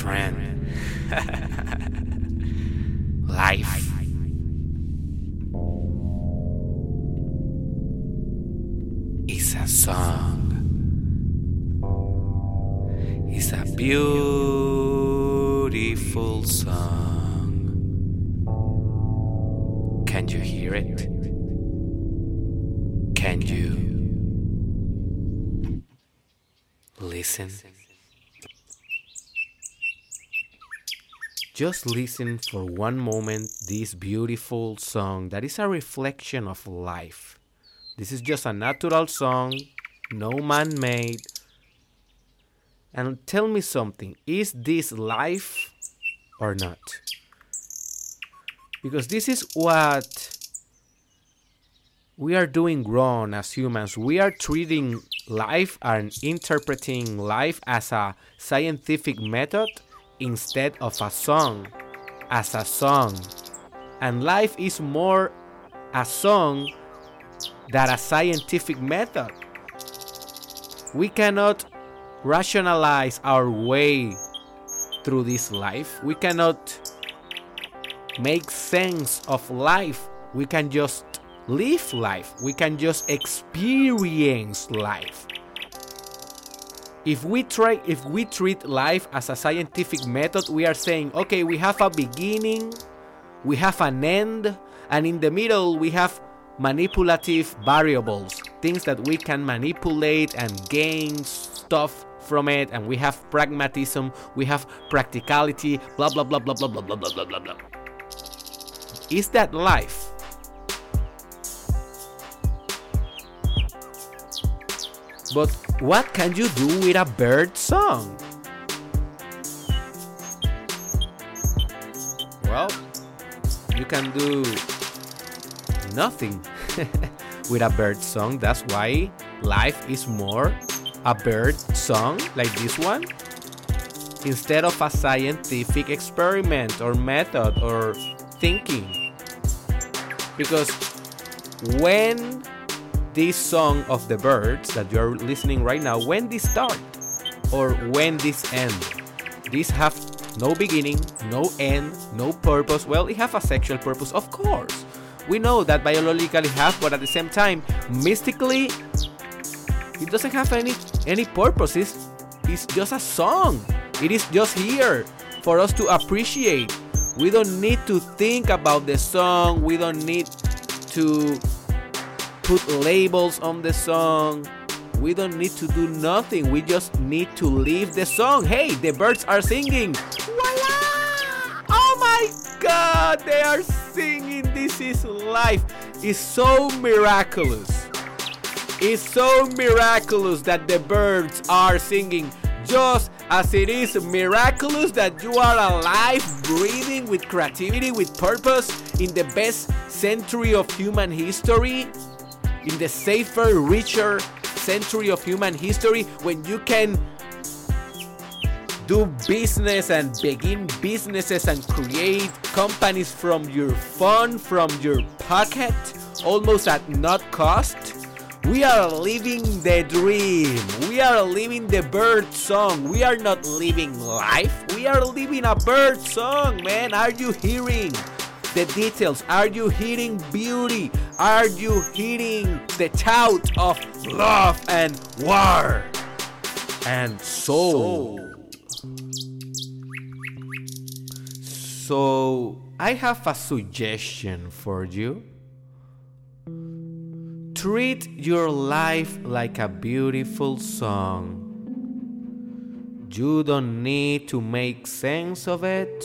friend. Life. Is a song. It's a beautiful song. Can you hear it? Can you listen? Just listen for one moment this beautiful song that is a reflection of life. This is just a natural song, no man made. And tell me something is this life or not? Because this is what we are doing wrong as humans. We are treating life and interpreting life as a scientific method instead of a song, as a song. And life is more a song than a scientific method. We cannot rationalize our way through this life. We cannot make sense of life. We can just live life. We can just experience life if we try if we treat life as a scientific method we are saying okay we have a beginning we have an end and in the middle we have manipulative variables things that we can manipulate and gain stuff from it and we have pragmatism we have practicality blah blah blah blah blah blah blah blah blah blah. Is that life But what can you do with a bird song? Well, you can do nothing with a bird song. That's why life is more a bird song like this one instead of a scientific experiment or method or thinking. Because when this song of the birds that you're listening right now, when this start or when this end. These have no beginning, no end, no purpose. Well, it have a sexual purpose, of course. We know that biologically have, but at the same time, mystically, it doesn't have any any purpose. It's, it's just a song. It is just here for us to appreciate. We don't need to think about the song. We don't need to put labels on the song. We don't need to do nothing. We just need to leave the song. Hey, the birds are singing. Voila! Oh my god, they are singing. This is life. It's so miraculous. It's so miraculous that the birds are singing just as it is miraculous that you are alive, breathing with creativity, with purpose in the best century of human history in the safer, richer century of human history when you can do business and begin businesses and create companies from your phone, from your pocket, almost at not cost. We are living the dream. We are living the bird song. We are not living life. We are living a bird song, man. Are you hearing? The details? Are you hearing beauty? Are you hearing the tout of love and war and soul? So, I have a suggestion for you. Treat your life like a beautiful song. You don't need to make sense of it.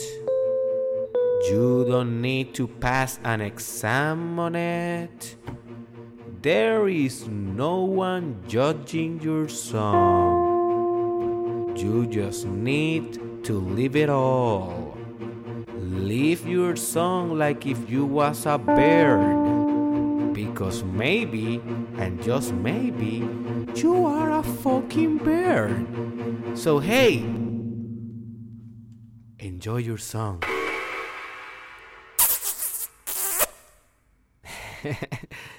You don't need to pass an exam on it. There is no one judging your song. You just need to live it all. Live your song like if you was a bird. Because maybe, and just maybe, you are a fucking bird. So hey, enjoy your song.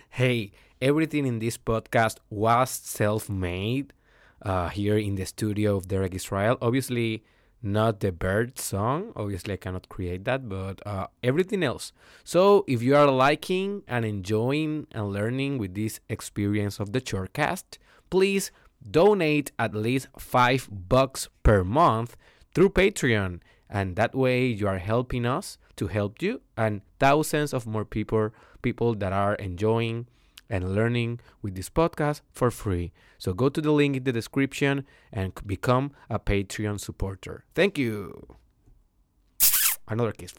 Hey, everything in this podcast was self made uh, here in the studio of Derek Israel. Obviously, not the bird song. Obviously, I cannot create that, but uh, everything else. So, if you are liking and enjoying and learning with this experience of the Shortcast, please donate at least five bucks per month through Patreon. And that way, you are helping us to help you and thousands of more people people that are enjoying and learning with this podcast for free. So go to the link in the description and become a Patreon supporter. Thank you. Another kiss.